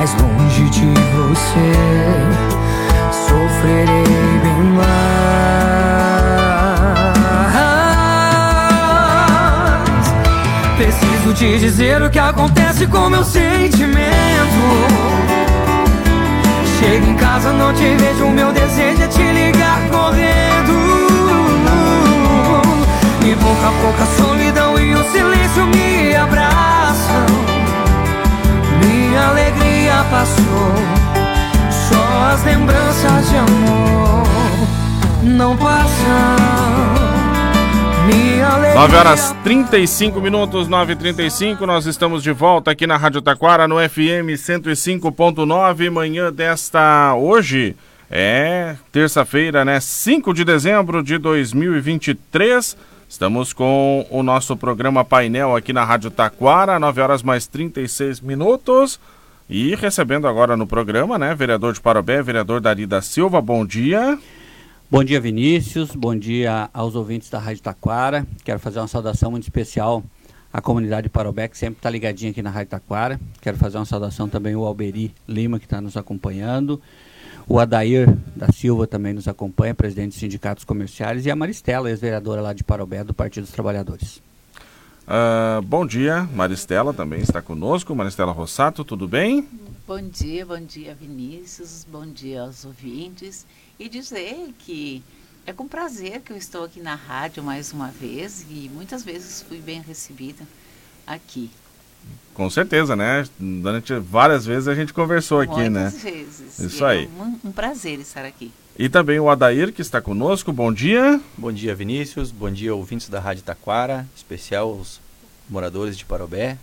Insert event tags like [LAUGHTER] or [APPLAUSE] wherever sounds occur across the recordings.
mais longe de você, sofrerei bem mais. Preciso te dizer o que acontece com meu sentimento. Chego em casa, não te vejo, meu desejo é te ligar correndo. E pouco a pouco a solidão e o silêncio me abraçam Minha alegria passou Só as lembranças de amor Não passam 9 horas 35 minutos, 9 e 35 nós estamos de volta aqui na Rádio Taquara, no FM 105.9, manhã desta hoje, é terça-feira, né? 5 de dezembro de 2023. Estamos com o nosso programa painel aqui na Rádio Taquara, 9 horas mais 36 minutos. E recebendo agora no programa, né, vereador de Parobé, vereador Dari da Silva, bom dia. Bom dia, Vinícius, bom dia aos ouvintes da Rádio Taquara. Quero fazer uma saudação muito especial à comunidade de Parobé, que sempre está ligadinha aqui na Rádio Taquara. Quero fazer uma saudação também ao Alberi Lima, que está nos acompanhando. O Adair da Silva também nos acompanha, presidente dos sindicatos comerciais, e a Maristela, ex-vereadora lá de Parobé, do Partido dos Trabalhadores. Uh, bom dia, Maristela também está conosco. Maristela Rossato, tudo bem? Bom dia, bom dia, Vinícius. Bom dia aos ouvintes. E dizer que é com prazer que eu estou aqui na rádio mais uma vez e muitas vezes fui bem recebida aqui. Com certeza, né? Durante várias vezes a gente conversou aqui, Muitas né? Muitas vezes. Isso e aí. É um, um, prazer estar aqui. E também o Adair, que está conosco. Bom dia. Bom dia, Vinícius. Bom dia, ouvintes da Rádio Taquara, especial os moradores de Parobé.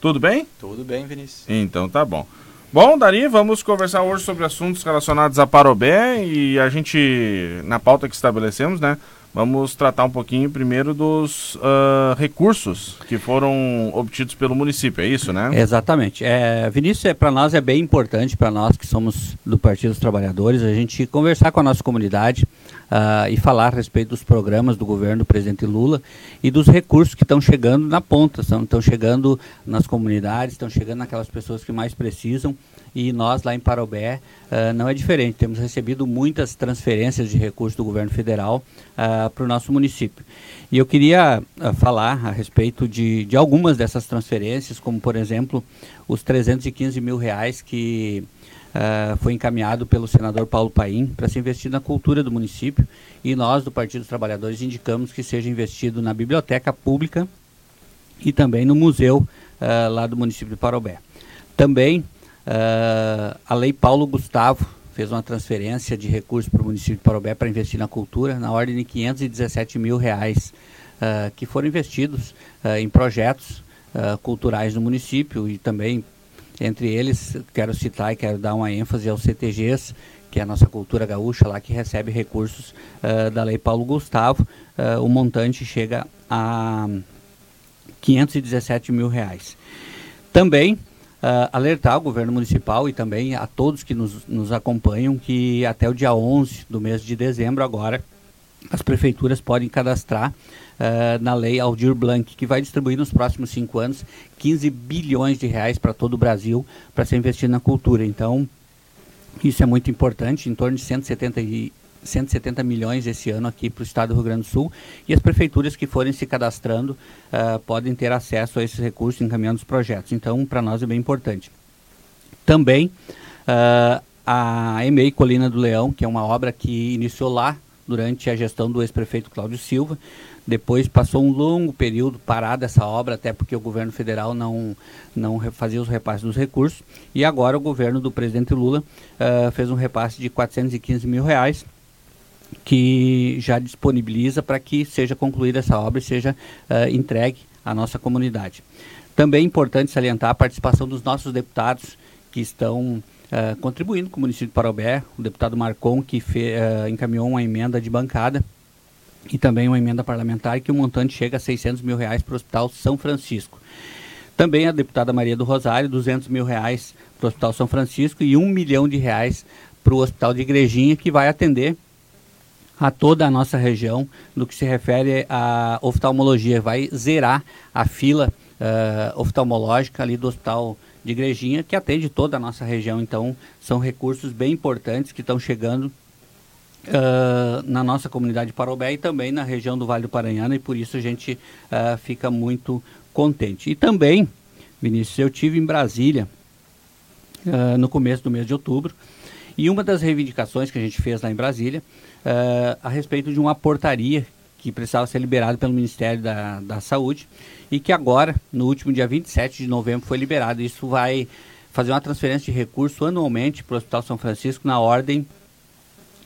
Tudo bem? Tudo bem, Vinícius. Então tá bom. Bom, Dari, vamos conversar hoje sobre assuntos relacionados a Parobé e a gente, na pauta que estabelecemos, né? Vamos tratar um pouquinho primeiro dos uh, recursos que foram obtidos pelo município, é isso, né? Exatamente. É, Vinícius, é, para nós é bem importante, para nós que somos do Partido dos Trabalhadores, a gente conversar com a nossa comunidade uh, e falar a respeito dos programas do governo do presidente Lula e dos recursos que estão chegando na ponta, estão chegando nas comunidades, estão chegando naquelas pessoas que mais precisam e nós lá em Parobé uh, não é diferente. Temos recebido muitas transferências de recursos do governo federal uh, para o nosso município. E eu queria uh, falar a respeito de, de algumas dessas transferências, como por exemplo os 315 mil reais que foi encaminhado pelo senador Paulo Paim para se investir na cultura do município e nós do Partido dos Trabalhadores indicamos que seja investido na biblioteca pública e também no museu lá do município de Parobé. Também Uh, a Lei Paulo Gustavo fez uma transferência de recursos para o município de Parobé para investir na cultura, na ordem de 517 mil reais, uh, que foram investidos uh, em projetos culturais no município e também, entre eles, quero citar e quero dar uma ênfase aos CTGs, que é a nossa cultura gaúcha lá, que recebe recursos da Lei Paulo Gustavo. o montante chega a 517 mil reais. Também uh, alertar o governo municipal e também a todos que nos, nos acompanham que até o dia 11 do mês de dezembro agora as prefeituras podem cadastrar uh, na lei Aldir Blanc, que vai distribuir nos próximos cinco anos 15 bilhões de reais para todo o Brasil para ser investido na cultura. Então, isso é muito importante, em torno de 170 e 170 milhões esse ano aqui para o estado do Rio Grande do Sul e as prefeituras que forem se cadastrando uh, podem ter acesso a esses recursos encaminhando os projetos. Então, para nós é bem importante. Também uh, a EMEI Colina do Leão, que é uma obra que iniciou lá durante a gestão do ex-prefeito Cláudio Silva, depois passou um longo período parada essa obra, até porque o governo federal não, não fazia os repasses dos recursos. E agora o governo do presidente Lula uh, fez um repasse de 415 mil reais que já disponibiliza para que seja concluída essa obra e seja uh, entregue à nossa comunidade. Também é importante salientar a participação dos nossos deputados que estão uh, contribuindo com o município de Parobé, o deputado Marcon, que fe, uh, encaminhou uma emenda de bancada e também uma emenda parlamentar que o montante chega a 600 mil reais para o Hospital São Francisco. Também a deputada Maria do Rosário, 200 mil reais para o Hospital São Francisco e um milhão de reais para o Hospital de Igrejinha, que vai atender a toda a nossa região no que se refere à oftalmologia. Vai zerar a fila uh, oftalmológica ali do Hospital de Igrejinha, que atende toda a nossa região. Então, são recursos bem importantes que estão chegando Uh, na nossa comunidade de Parobé e também na região do Vale do Paranhana e por isso a gente uh, fica muito contente. E também, Vinícius, eu tive em Brasília uh, no começo do mês de outubro e uma das reivindicações que a gente fez lá em Brasília a respeito de uma portaria que precisava ser liberada pelo Ministério da, da Saúde e que agora, no último dia 27 de novembro, foi liberado. Isso vai fazer uma transferência de recurso anualmente para o Hospital São Francisco na ordem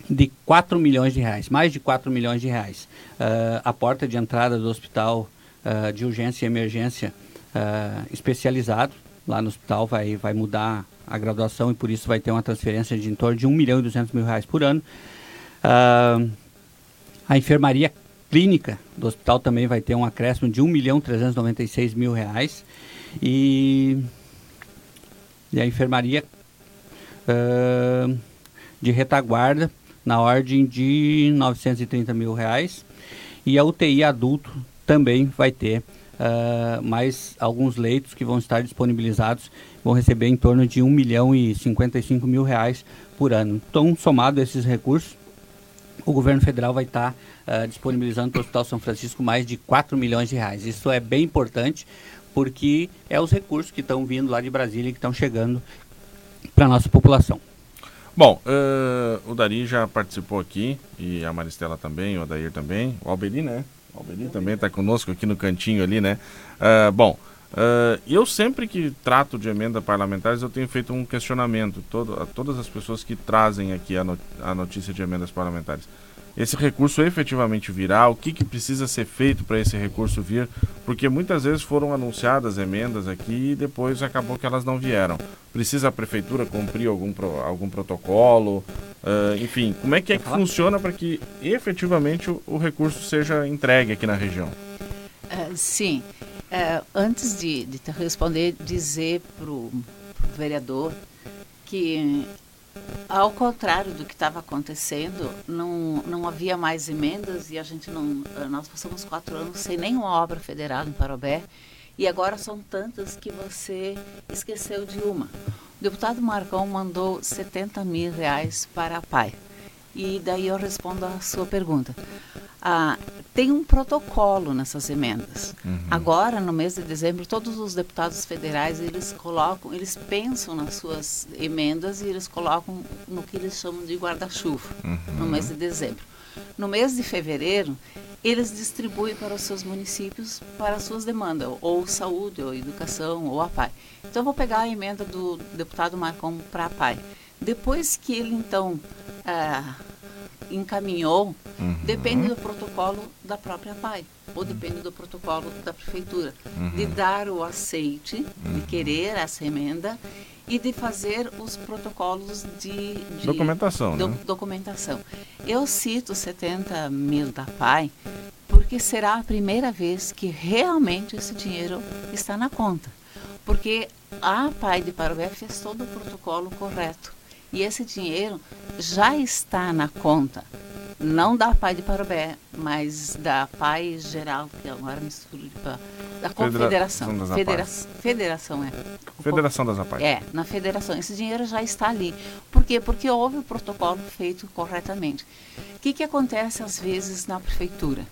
de 4 milhões de reais, mais de 4 milhões de reais. Uh, a porta de entrada do hospital uh, de urgência e emergência uh, especializado lá no hospital vai, vai mudar a graduação e por isso vai ter uma transferência de em torno de 1 milhão e 200 mil reais por ano. A enfermaria clínica do hospital também vai ter um acréscimo de 1 milhão 396 mil reais e, e a enfermaria de retaguarda na ordem de 930 mil reais. E a UTI adulto também vai ter uh, mais alguns leitos que vão estar disponibilizados, vão receber em torno de 1 milhão e 55 mil reais por ano. Então, somado esses recursos, o governo federal vai estar uh, disponibilizando para o Hospital São Francisco mais de 4 milhões de reais. Isso é bem importante porque é os recursos que estão vindo lá de Brasília e que estão chegando para a nossa população. Bom, uh, o Dari já participou aqui, e a Maristela também, o Adair também, o Alberi, né? O Alberi também está conosco aqui no cantinho ali, né? Uh, bom, uh, eu sempre que trato de emenda parlamentares, eu tenho feito um questionamento todo, a todas as pessoas que trazem aqui a, not a notícia de emendas parlamentares esse recurso efetivamente virá, o que, que precisa ser feito para esse recurso vir, porque muitas vezes foram anunciadas emendas aqui e depois acabou que elas não vieram. Precisa a prefeitura cumprir algum, pro, algum protocolo? Uh, enfim, como é que é que funciona para que efetivamente o, o, recurso seja entregue aqui na região? Uh, sim. Uh, antes de, de responder, dizer para o vereador que ao contrário do que estava acontecendo, não, não havia mais emendas e a gente não. Eh, nós passamos quatro anos sem nenhuma obra federal em Parobé e agora são tantas que você esqueceu de uma. O deputado Marcão mandou 70 mil reais para a PAI. E daí eu respondo a sua pergunta. Ah, tem um protocolo nessas emendas. Uhum. Agora, no mês de dezembro, todos os deputados federais eles colocam, eles pensam nas suas emendas e eles colocam no que eles chamam de guarda-chuva uhum. no mês de dezembro. No mês de fevereiro, eles distribuem para os seus municípios para as suas demandas, ou saúde, ou educação, ou a PAI. Então, eu vou pegar a emenda do deputado Marcon para a PAI. Depois que ele, então, ah, encaminhou, uhum. depende do protocolo da própria PAI, ou depende do protocolo da prefeitura, uhum. de dar o aceite, uhum. de querer essa emenda e de fazer os protocolos de, de documentação. Do, né? Documentação. Eu cito 70 mil da PAI porque será a primeira vez que realmente esse dinheiro está na conta. Porque a PAI de Parobé fez todo o protocolo correto e esse dinheiro já está na conta, não da PAI de Parobé, mas da PAI geral, que agora misturo de da Confederação. Federa Federação, é. Federação das APAI. É, na federação. Esse dinheiro já está ali. Por quê? Porque houve o protocolo feito corretamente. O que, que acontece às vezes na prefeitura?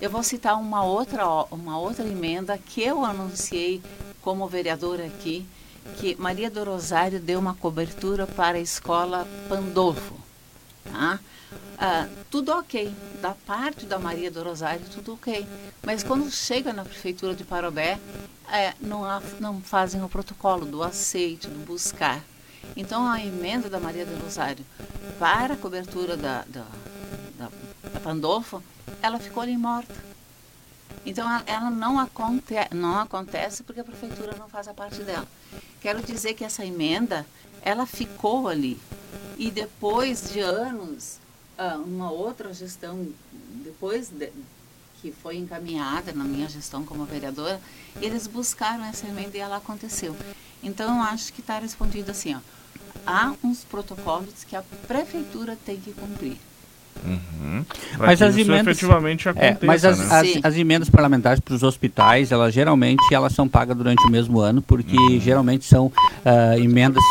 Eu vou citar uma outra, uma outra emenda que eu anunciei como vereadora aqui, que Maria do Rosário deu uma cobertura para a escola Pandolfo. Tá? Ah, tudo ok. Da parte da Maria do Rosário, tudo ok. Mas quando chega na prefeitura de Parobé, é, não, há, não fazem o protocolo do aceite, do buscar. Então, a emenda da Maria do Rosário para a cobertura da, da, da, da Pandolfo, ela ficou ali morta. Então, ela não, aconte, não acontece porque a prefeitura não faz a parte dela. Quero dizer que essa emenda, ela ficou ali. E depois de anos, ah, uma outra gestão, depois de, que foi encaminhada na minha gestão como vereadora, eles buscaram essa emenda e ela aconteceu. Então, eu acho que está respondido assim, ó, há uns protocolos que a prefeitura tem que cumprir. Uhum. Mas as emendas- É, mas as, né? as, as emendas parlamentares para os hospitais, elas geralmente elas são pagas durante o mesmo ano, porque Uhum. geralmente são ah, emendas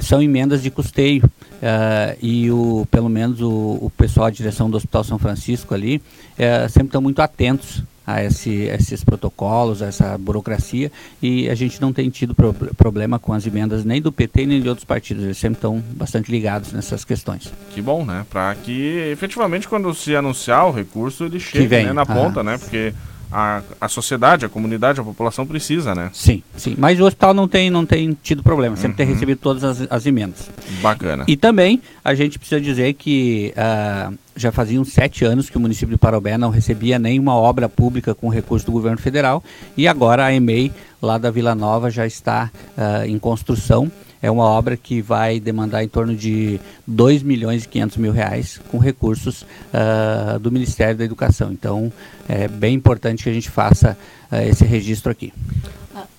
são emendas de custeio ah, e o pelo menos o, o pessoal, a direção do Hospital São Francisco ali, eh, sempre estão muito atentos a esse, esses protocolos, a essa burocracia e a gente não tem tido pro- problema com as emendas nem do PT nem de outros partidos, eles sempre estão bastante ligados nessas questões. Que bom, né? Para que efetivamente quando se anunciar o recurso ele chegue né, na ponta, Ah. né? Porque a, a sociedade, a comunidade, a população precisa, né? Sim, sim. Mas o hospital não tem, não tem tido problema, sempre tem Uhum. recebido todas as, as emendas. Bacana. E também a gente precisa dizer que ah, já faziam sete anos que o município de Parobé não recebia nenhuma obra pública com recurso do governo federal e agora a EMEI lá da Vila Nova já está ah, em construção. É uma obra que vai demandar em torno de 2 milhões e 500 mil reais com recursos ah, do Ministério da Educação. Então é bem importante que a gente faça ah, esse registro aqui.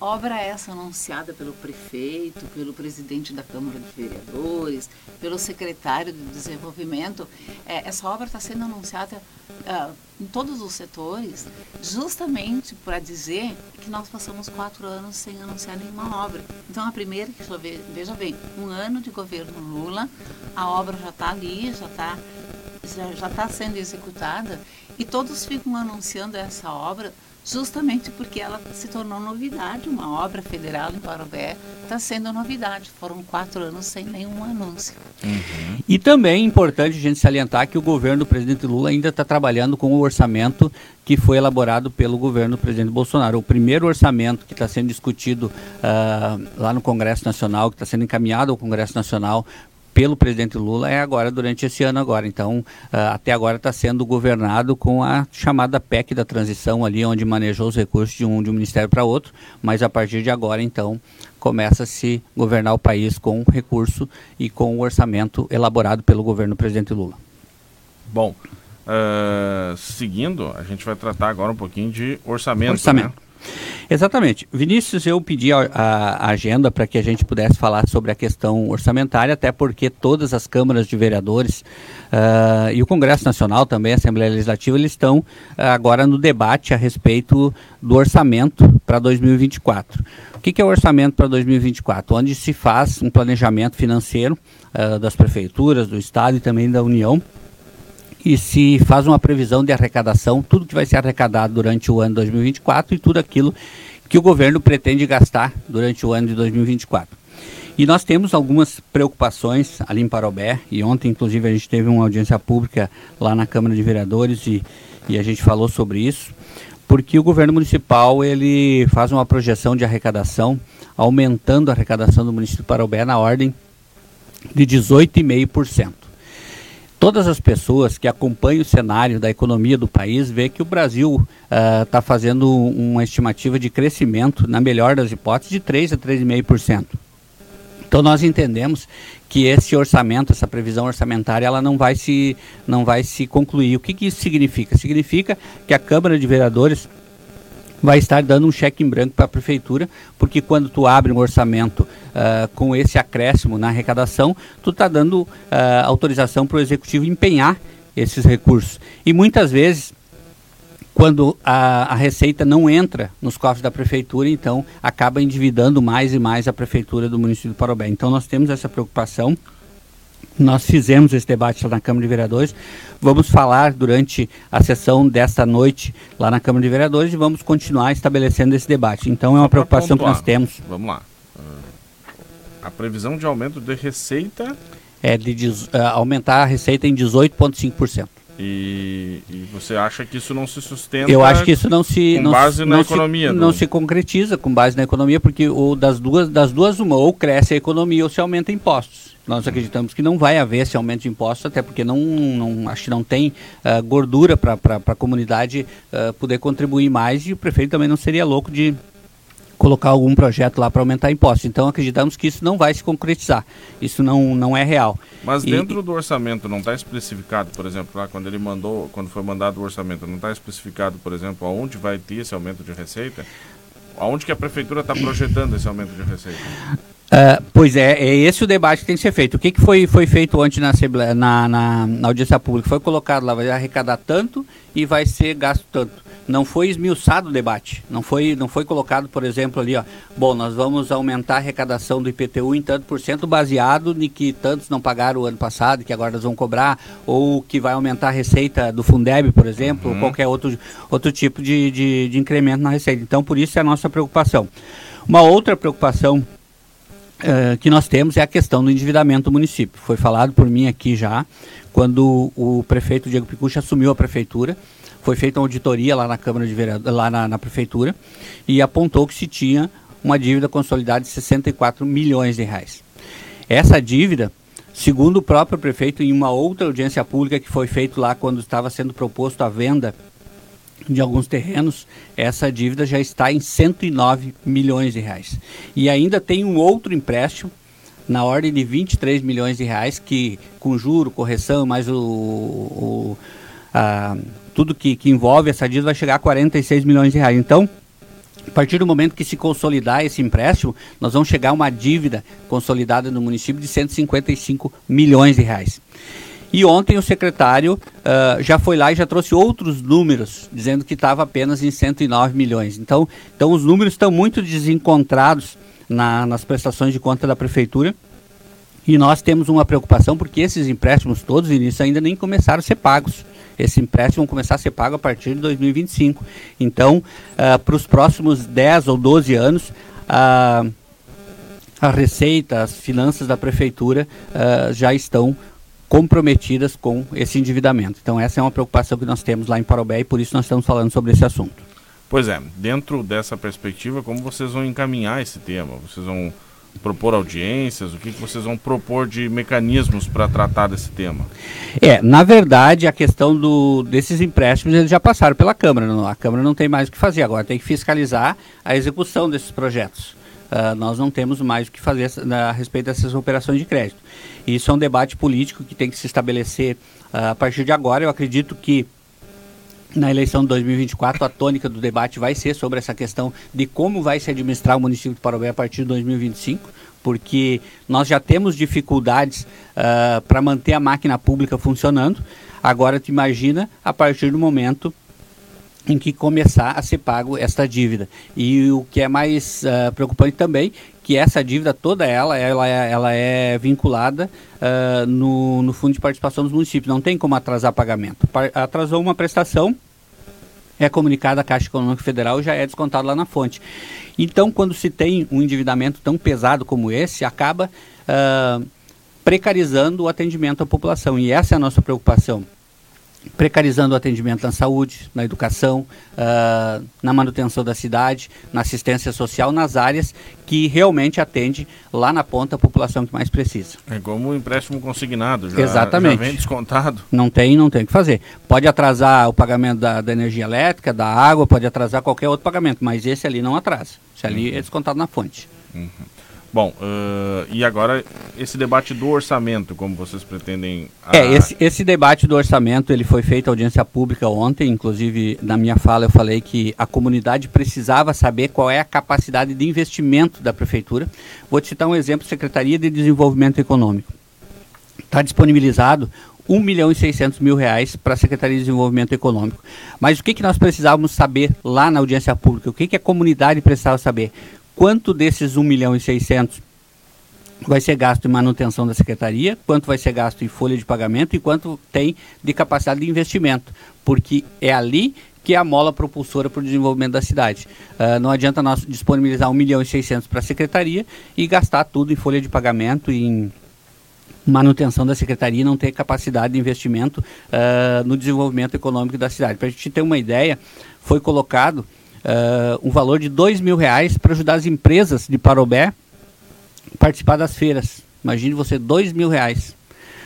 Obra essa anunciada pelo prefeito, pelo presidente da Câmara de Vereadores, pelo secretário de Desenvolvimento, é, essa obra está sendo anunciada ah, em todos os setores, justamente para dizer que nós passamos quatro anos sem anunciar nenhuma obra. Então, a primeira veja bem, um ano de governo Lula, a obra já está ali, já está já está sendo executada e todos ficam anunciando essa obra justamente porque ela se tornou novidade. Uma obra federal em Parobé está sendo novidade. Foram quatro anos sem nenhum anúncio. E também é importante a gente salientar que o governo do presidente Lula ainda está trabalhando com o orçamento que foi elaborado pelo governo do presidente Bolsonaro. O primeiro orçamento que está sendo discutido ah, lá no Congresso Nacional, que está sendo encaminhado ao Congresso Nacional pelo presidente Lula é agora durante esse ano agora. Então, ah, até agora está sendo governado com a chamada PEC da transição ali, onde manejou os recursos de um, de um ministério para outro, mas a partir de agora, então, começa a se governar o país com recurso e com o orçamento elaborado pelo governo do presidente Lula. Bom, ah, seguindo, a gente vai tratar agora um pouquinho de orçamento. Orçamento. né? Exatamente. Vinícius, eu pedi a, a- agenda para que a gente pudesse falar sobre a questão orçamentária, até porque todas as câmaras de vereadores ah, e o Congresso Nacional também, a Assembleia Legislativa, eles estão ah, agora no debate a respeito do orçamento para 2024. O que, que é o orçamento para 2024? Onde se faz um planejamento financeiro ah, das prefeituras, do Estado e também da União e se faz uma previsão de arrecadação, tudo que vai ser arrecadado durante o ano 2024 e tudo aquilo que o governo pretende gastar durante o ano de 2024. E nós temos algumas preocupações ali em Parobé, e ontem, inclusive, a gente teve uma audiência pública lá na Câmara de Vereadores e, e a gente falou sobre isso, porque o governo municipal ele faz uma projeção de arrecadação, aumentando a arrecadação do município de Parobé na ordem de 18,5% todas as pessoas que acompanham o cenário da economia do país vê que o Brasil está fazendo uma estimativa de crescimento, na melhor das hipóteses, de 3 a 3,5%. Então nós entendemos que esse orçamento, essa previsão orçamentária, ela não vai se, não vai se concluir. O que, que isso significa? Significa que a Câmara de Vereadores vai estar dando um cheque em branco para a prefeitura, porque quando tu abre um orçamento ah, com esse acréscimo na arrecadação, tu está dando ah, autorização para o executivo empenhar esses recursos. E muitas vezes, quando a, a receita não entra nos cofres da prefeitura, então acaba endividando mais e mais a prefeitura do município de Parobé. Então nós temos essa preocupação. Nós fizemos esse debate lá na Câmara de Vereadores. Vamos falar durante a sessão desta noite lá na Câmara de Vereadores e vamos continuar estabelecendo esse debate. Então é uma pra preocupação que nós temos. Vamos lá. Ah, a previsão de aumento de receita É de ah, aumentar a receita em 18,5%. e, e você acha que isso não se sustenta? Eu acho que isso não se com não, base se- na economia se, não se concretiza com base na economia porque o das duas das duas uma ou cresce a economia ou se aumenta impostos. Nós acreditamos que não vai haver esse aumento de impostos até porque não, não acho que não tem ah, gordura para a comunidade ah, poder contribuir mais e o prefeito também não seria louco de colocar algum projeto lá para aumentar impostos. Então acreditamos que isso não vai se concretizar. Isso não não é real. Mas E- dentro do orçamento não está especificado, por exemplo, lá quando ele mandou, quando foi mandado o orçamento, não está especificado, por exemplo, aonde vai ter esse aumento de receita? Aonde que a prefeitura está projetando esse aumento de receita? Uh, pois é, é esse o debate que tem que ser feito. O que, que foi, foi feito ontem na, na, na, na audiência pública? Foi colocado lá, vai arrecadar tanto e vai ser gasto tanto. Não foi esmiuçado o debate. Não foi, não foi colocado, por exemplo, ali, ó, bom, nós vamos aumentar a arrecadação do IPTU em tanto por cento baseado em que tantos não pagaram o ano passado, que agora nós vamos cobrar, ou que vai aumentar a receita do Fundeb, por exemplo, uhum. ou qualquer outro, outro tipo de, de, de incremento na receita. Então, por isso é a nossa preocupação. Uma outra preocupação uh, que nós temos é a questão do endividamento do município. Foi falado por mim aqui já, quando o prefeito Diego Picucci assumiu a prefeitura, foi feita uma auditoria lá na Câmara de Vereadores, lá na, na, prefeitura, e apontou que se tinha uma dívida consolidada de 64 milhões de reais. Essa dívida, segundo o próprio prefeito, em uma outra audiência pública que foi feita lá quando estava sendo proposto a venda de alguns terrenos, essa dívida já está em 109 milhões de reais. E ainda tem um outro empréstimo na ordem de 23 milhões de reais que com juro, correção, mais o, o a, tudo que, que envolve essa dívida vai chegar a 46 milhões de reais. Então, a partir do momento que se consolidar esse empréstimo, nós vamos chegar a uma dívida consolidada no município de 155 milhões de reais. E ontem o secretário uh, já foi lá e já trouxe outros números, dizendo que estava apenas em 109 milhões. Então, então os números estão muito desencontrados na, nas prestações de conta da prefeitura. E nós temos uma preocupação porque esses empréstimos todos, início, ainda nem começaram a ser pagos. Esse empréstimo vão começar a ser pago a partir de 2025. Então, uh, para os próximos 10 ou 12 anos, uh, a receita, as finanças da prefeitura uh, já estão comprometidas com esse endividamento. Então essa é uma preocupação que nós temos lá em Parobé e por isso nós estamos falando sobre esse assunto. Pois é, dentro dessa perspectiva, como vocês vão encaminhar esse tema? Vocês vão propor audiências? O que, que vocês vão propor de mecanismos para tratar desse tema? É, na verdade, a questão do, desses empréstimos eles já passaram pela Câmara. Não, a Câmara não tem mais o que fazer agora, tem que fiscalizar a execução desses projetos. Uh, nós não temos mais o que fazer a respeito dessas operações de crédito. Isso é um debate político que tem que se estabelecer uh, a partir de agora. Eu acredito que na eleição de 2024 a tônica do debate vai ser sobre essa questão de como vai se administrar o município de Parobé a partir de 2025, porque nós já temos dificuldades uh, para manter a máquina pública funcionando. Agora, tu imagina a partir do momento em que começar a ser pago esta dívida. E o que é mais uh, preocupante também, que essa dívida toda ela, ela é, ela é vinculada uh, no, no Fundo de Participação dos Municípios. Não tem como atrasar pagamento. atrasou uma prestação, é comunicada à Caixa Econômica Federal e já é descontado lá na fonte. Então, quando se tem um endividamento tão pesado como esse, acaba uh, precarizando o atendimento à população. E essa é a nossa preocupação precarizando o atendimento na saúde, na educação, uh, na manutenção da cidade, na assistência social, nas áreas que realmente atende lá na ponta a população que mais precisa. É como o empréstimo consignado, já, Exatamente. já vem descontado. Não tem, não tem o que fazer. Pode atrasar o pagamento da, da, energia elétrica, da água, pode atrasar qualquer outro pagamento, mas esse ali não atrasa. Esse ali uhum. é descontado na fonte. Uhum. Bom, uh, e agora esse debate do orçamento, como vocês pretendem... A... É, esse, esse debate do orçamento, ele foi feito audiência pública ontem, inclusive na minha fala eu falei que a comunidade precisava saber qual é a capacidade de investimento da prefeitura. Vou te citar um exemplo, Secretaria de Desenvolvimento Econômico. Está disponibilizado 1 milhão e 600 mil reais para a Secretaria de Desenvolvimento Econômico. Mas o que, que nós precisávamos saber lá na audiência pública? O que, que a comunidade precisava saber? Quanto desses 1 milhão e 600 vai ser gasto em manutenção da secretaria, quanto vai ser gasto em folha de pagamento e quanto tem de capacidade de investimento, porque é ali que é a mola propulsora para o desenvolvimento da cidade. Uh, não adianta nós disponibilizar 1 milhão e 600 para a secretaria e gastar tudo em folha de pagamento em manutenção da secretaria não ter capacidade de investimento uh, no desenvolvimento econômico da cidade. Para a gente ter uma ideia, foi colocado uh, um valor de dois mil reais para ajudar as empresas de Parobé a participar das feiras. Imagine você, dois mil reais.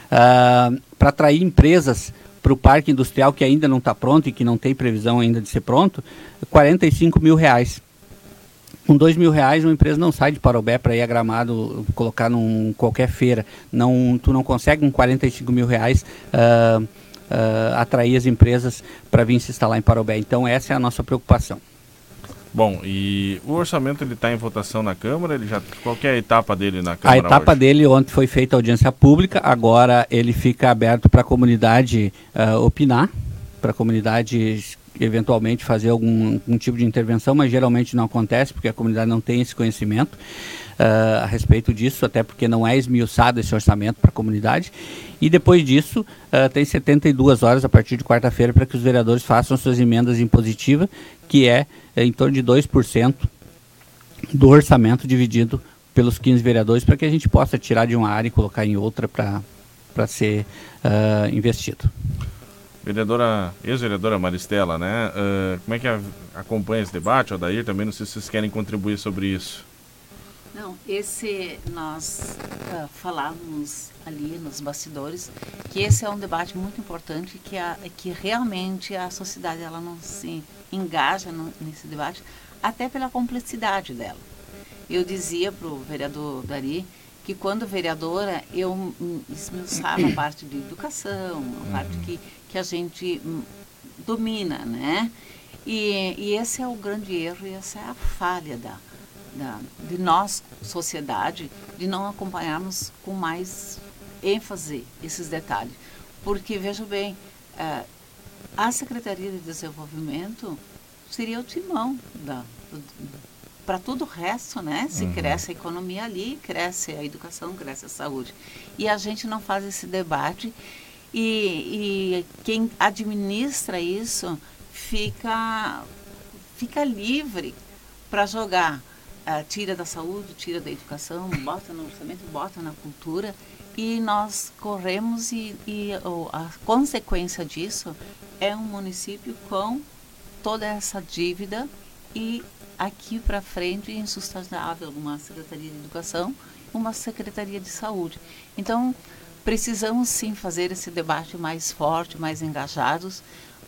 Uh, para atrair empresas para o parque industrial que ainda não está pronto e que não tem previsão ainda de ser pronto, 45 mil reais. Com dois mil reais, uma empresa não sai de Parobé para ir a Gramado, colocar num qualquer feira. Não, tu não consegue com 45 mil reais uh, uh, atrair as empresas para vir se instalar em Parobé. Então essa é a nossa preocupação. Bom, e o orçamento ele está em votação na Câmara? Ele já qual é a etapa dele na Câmara? A etapa hoje? dele ontem foi feita audiência pública. Agora ele fica aberto para a comunidade uh, opinar, para a comunidade eventualmente fazer algum, algum, tipo de intervenção, mas geralmente não acontece porque a comunidade não tem esse conhecimento a respeito disso, até porque não é esmiuçado esse orçamento para a comunidade. E depois disso, uh, tem 72 horas a partir de quarta-feira para que os vereadores façam suas emendas impositivas, que é, é em torno de 2% do orçamento dividido pelos 15 vereadores, para que a gente possa tirar de uma área e colocar em outra para ser uh, investido. Vereadora, ex-vereadora Maristela, né? Uh, como é que a, acompanha esse debate? O Dair também, não sei se vocês querem contribuir sobre isso. Não, esse nós uh, falávamos ali nos bastidores que esse é um debate muito importante que a, que realmente a sociedade ela não se engaja no, nesse debate até pela complexidade dela. Eu dizia para o vereador Dari que quando vereadora eu esmiuçava a parte de educação, a parte que, que a gente domina, né? E, e esse é o grande erro e essa é a falha da, da, de nós, sociedade, de não acompanharmos com mais ênfase esses detalhes. Porque, veja bem, é, a Secretaria de Desenvolvimento seria o timão para todo o resto, né? Se uhum. cresce a economia ali, cresce a educação, cresce a saúde. E a gente não faz esse debate e, e quem administra isso fica, fica livre para jogar uh, tira da saúde, tira da educação, bota no orçamento, bota na cultura e nós corremos e, e oh, a consequência disso é um município com toda essa dívida e aqui para frente insustentável uma secretaria de educação, uma secretaria de saúde. Então precisamos sim fazer esse debate mais forte, mais engajados,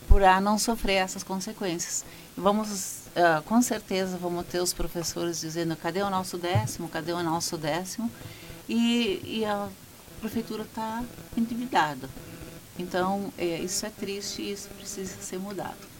para não sofrer essas consequências. Vamos uh, com certeza vamos ter os professores dizendo cadê o nosso décimo, cadê o nosso décimo, e, e a prefeitura está endividada. Então, é, isso é triste e isso precisa ser mudado.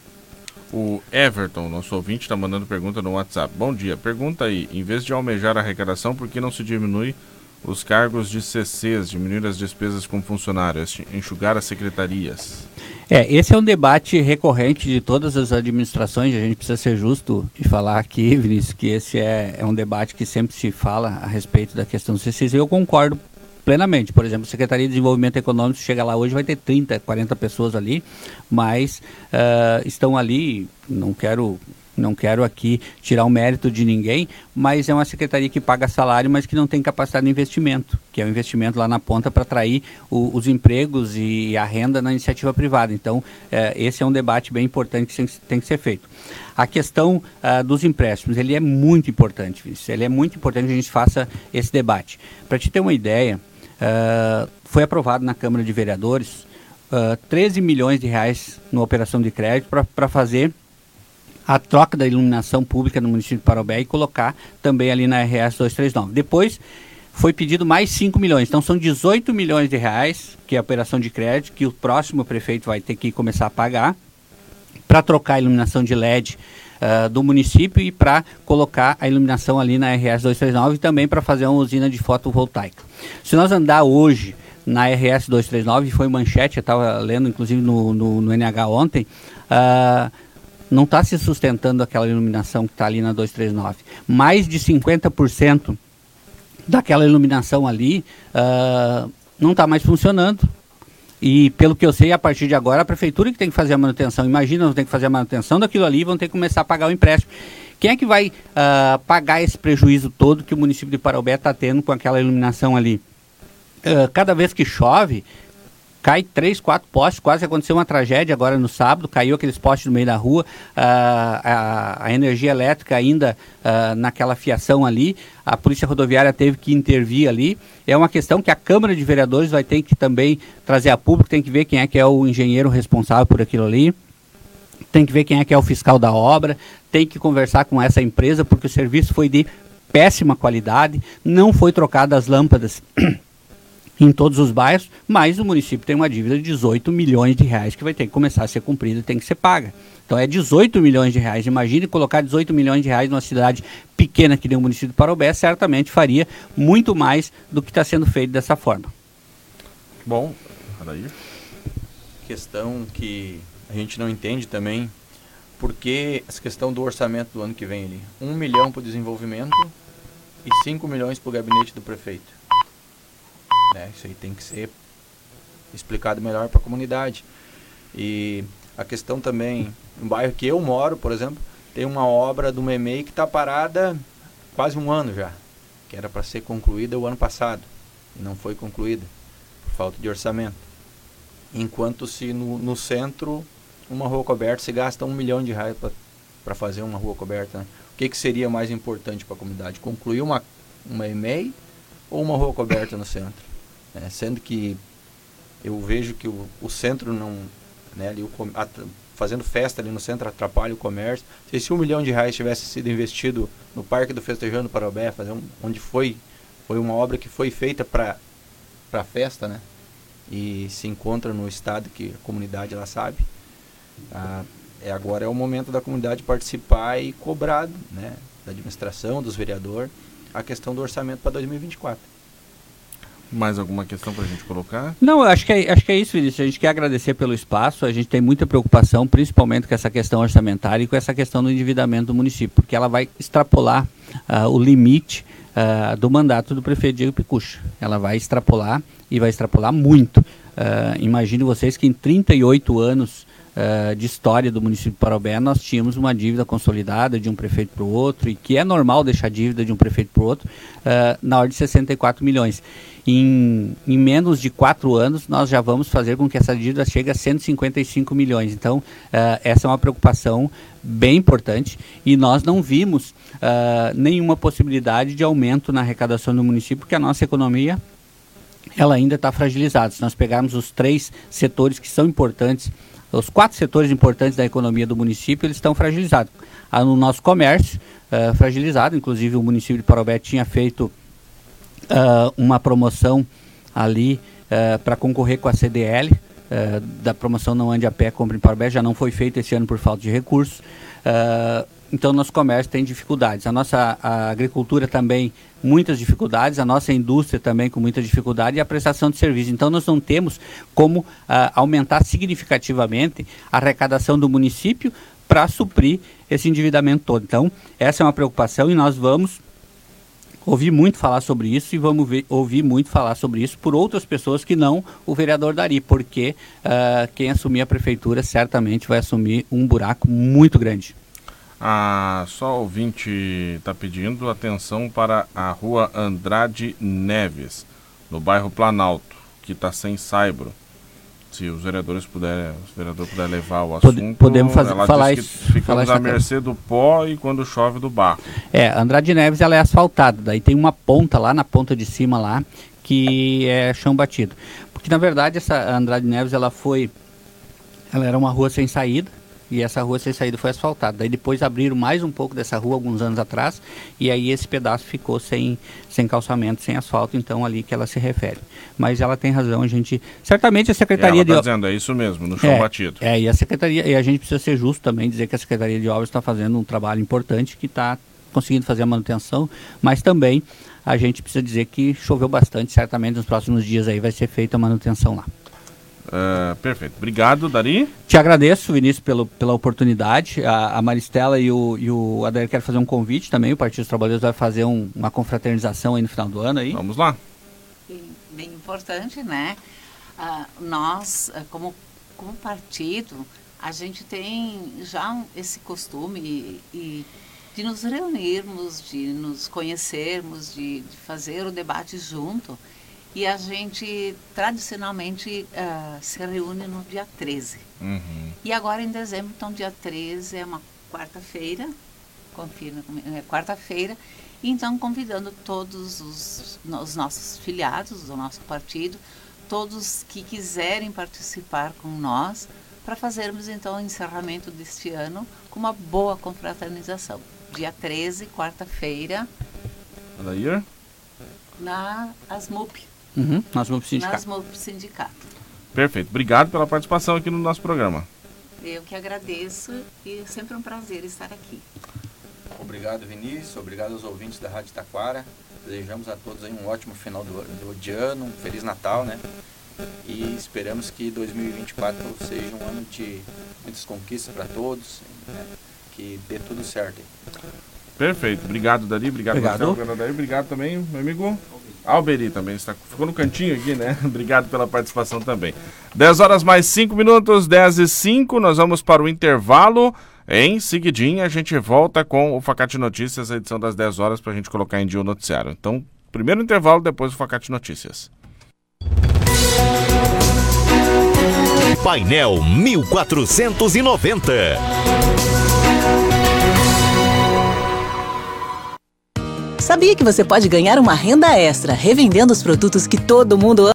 O Everton, nosso ouvinte, está mandando pergunta no WhatsApp. Bom dia, pergunta aí, em vez de almejar a arrecadação, por que não se diminui os cargos de CCs, diminuir as despesas com funcionários, enxugar as secretarias? É, esse é um debate recorrente de todas as administrações, a gente precisa ser justo e falar aqui, Vinícius, que esse é, é um debate que sempre se fala a respeito da questão do CCs, e eu concordo plenamente. Por exemplo, a Secretaria de Desenvolvimento Econômico chega lá hoje, vai ter 30, 40 pessoas ali, mas uh, estão ali, não quero não quero aqui tirar o mérito de ninguém, mas é uma secretaria que paga salário, mas que não tem capacidade de investimento, que é o um investimento lá na ponta para atrair o, os empregos e a renda na iniciativa privada. Então, é, esse é um debate bem importante que tem, tem que ser feito. A questão uh, dos empréstimos, ele é muito importante, Vinícius. Ele é muito importante que a gente faça esse debate. Para te ter uma ideia, uh, foi aprovado na Câmara de Vereadores uh, 13 milhões de reais numa operação de crédito para fazer a troca da iluminação pública no município de Parobé e colocar também ali na RS 239. Depois foi pedido mais 5 milhões, então são 18 milhões de reais, que é a operação de crédito, que o próximo prefeito vai ter que começar a pagar para trocar a iluminação de LED uh, do município e para colocar a iluminação ali na RS 239 e também para fazer uma usina de fotovoltaica. Se nós andar hoje na RS 239, foi manchete, eu estava lendo inclusive no, no, no NH ontem, uh, não está se sustentando aquela iluminação que está ali na 239. Mais de 50% daquela iluminação ali uh, não está mais funcionando. E pelo que eu sei, a partir de agora, a prefeitura que tem que fazer a manutenção. Imagina, não tem que fazer a manutenção daquilo ali vão ter que começar a pagar o empréstimo. Quem é que vai uh, pagar esse prejuízo todo que o município de Paraubé está tendo com aquela iluminação ali? Uh, cada vez que chove, cai três, quatro postes, quase aconteceu uma tragédia agora no sábado, caiu aqueles postes no meio da rua, uh, a, a, energia elétrica ainda uh, naquela fiação ali, a polícia rodoviária teve que intervir ali, é uma questão que a Câmara de Vereadores vai ter que também trazer a público, tem que ver quem é que é o engenheiro responsável por aquilo ali, tem que ver quem é que é o fiscal da obra, tem que conversar com essa empresa, porque o serviço foi de péssima qualidade, não foi trocada as lâmpadas [CLEARS THROAT] em todos os bairros, mas o município tem uma dívida de 18 milhões de reais que vai ter que começar a ser cumprida e tem que ser paga. Então é 18 milhões de reais. Imagine colocar 18 milhões de reais numa cidade pequena que nem o município de Parobé, certamente faria muito mais do que está sendo feito dessa forma. Bom, aí. Questão que a gente não entende também, porque essa questão do orçamento do ano que vem ali. 1 milhão para o desenvolvimento e 5 milhões para o gabinete do prefeito. Né? Isso aí tem que ser explicado melhor para a comunidade. E a questão também, no bairro que eu moro, por exemplo, tem uma obra do MEMEI que está parada quase um ano já, que era para ser concluída o ano passado e não foi concluída por falta de orçamento. Enquanto se no, no centro uma rua coberta se gasta um milhão de reais para fazer uma rua coberta. Né? O que, que seria mais importante para a comunidade? Concluir uma, uma EMEI ou uma rua coberta no centro? É, sendo que eu vejo que o, o centro não, né, ali o, a, fazendo festa ali no centro atrapalha o comércio. Se esse um milhão de reais tivesse sido investido no Parque do Festejando Parobé, fazer um, onde foi foi uma obra que foi feita para para festa, né? E se encontra no estado que a comunidade ela sabe. Ah, é agora é o momento da comunidade participar e cobrar, né, da administração, dos vereadores, a questão do orçamento para 2024. Mais alguma questão para a gente colocar? Não, acho que, é, acho que é isso, Vinícius. A gente quer agradecer pelo espaço. A gente tem muita preocupação, principalmente com essa questão orçamentária e com essa questão do endividamento do município, porque ela vai extrapolar uh, o limite uh, do mandato do prefeito Diego Picucha. Ela vai extrapolar e vai extrapolar muito. Uh, imagine vocês que em 38 anos uh, de história do município de Parobé, nós tínhamos uma dívida consolidada de um prefeito para o outro, e que é normal deixar dívida de um prefeito para o outro, uh, na ordem de 64 milhões. Em, em, menos de quatro anos, nós já vamos fazer com que essa dívida chegue a 155 milhões. Então, uh, essa é uma preocupação bem importante e nós não vimos nenhuma possibilidade de aumento na arrecadação do município, porque a nossa economia ela ainda está fragilizada. Se nós pegarmos os três setores que são importantes os quatro setores importantes da economia do município eles estão fragilizados. Ah, no nosso comércio, uh, fragilizado, inclusive o município de Parobé tinha feito uh, uma promoção ali uh, para concorrer com a CDL, da promoção Não Ande a Pé, Compre em Parobé, já não foi feito esse ano por falta de recursos. Então, nosso comércio tem dificuldades. A nossa a agricultura também muitas dificuldades, a nossa indústria também com muita dificuldade e a prestação de serviço. Então, nós não temos como uh, aumentar significativamente a arrecadação do município para suprir esse endividamento todo. Então, essa é uma preocupação e nós vamos ouvir muito falar sobre isso e vamos ver, ouvir muito falar sobre isso por outras pessoas que não o vereador Dari, porque uh, quem assumir a prefeitura certamente vai assumir um buraco muito grande. Ah, só ouvinte está pedindo atenção para a rua Andrade Neves, no bairro Planalto, que está sem saibro. Se os vereadores puderem, os vereadores puderem levar o assunto, podemos fazer, falar isso. Ficamos à mercê do pó e quando chove do barro. É, Andrade Neves ela é asfaltada, daí tem uma ponta lá na ponta de cima lá que é chão batido. Porque na verdade essa Andrade Neves ela foi, ela era uma rua sem saída e essa rua sem saída foi asfaltada. Daí depois abriram mais um pouco dessa rua alguns anos atrás e aí esse pedaço ficou sem, sem calçamento, sem asfalto, então ali que ela se refere. Mas ela tem razão, a gente certamente a secretaria ela tá de dizendo é isso mesmo, no chão é, batido. É, e a secretaria e a gente precisa ser justo também dizer que a secretaria de obras está fazendo um trabalho importante que está conseguindo fazer a manutenção, mas também a gente precisa dizer que choveu bastante, certamente nos próximos dias aí vai ser feita a manutenção lá. Uh, perfeito. Obrigado, Dari. Te agradeço, Vinícius, pelo, pela oportunidade. A, a Maristela e o, e o Adair querem fazer um convite também. O Partido dos Trabalhadores vai fazer um, uma confraternização aí no final do ano. Aí. Vamos lá. Bem, importante, né? Uh, nós, uh, como, como partido, a gente tem já esse costume e, e de nos reunirmos, de nos conhecermos, de, de fazer o debate junto. E a gente tradicionalmente uh, se reúne no dia 13. Uhum. E agora em dezembro, então dia 13 é uma quarta-feira, confirma, é quarta-feira, então convidando todos os, os nossos filiados do nosso partido, todos que quiserem participar com nós, para fazermos então o encerramento deste ano com uma boa confraternização. Dia 13, quarta-feira. Adair? Na Asmup Uhum, nós vamos pro Nós sindicato. sindicato. Perfeito. Obrigado pela participação aqui no nosso programa. Eu que agradeço e é sempre um prazer estar aqui. Obrigado, Vinícius. Obrigado aos ouvintes da Rádio Taquara. Desejamos a todos aí um ótimo final do, do de ano, um Feliz Natal, né? E esperamos que 2024 seja um ano de muitas conquistas para todos, né? que dê tudo certo. Perfeito. Obrigado, Dari. Obrigado, Obrigado. Marcelo. Obrigado, Dari. Obrigado também, meu amigo Alberi também. Está, ficou no cantinho aqui, né? [LAUGHS] Obrigado pela participação também. 10 horas mais 5 minutos, 10 e 5. Nós vamos para o intervalo. Em seguidinha, a gente volta com o Facate Notícias, a edição das 10 horas, para a gente colocar em dia o noticiário. Então, primeiro intervalo, depois o Facate Notícias. Painel 1490. Sabia que você pode ganhar uma renda extra revendendo os produtos que todo mundo ama?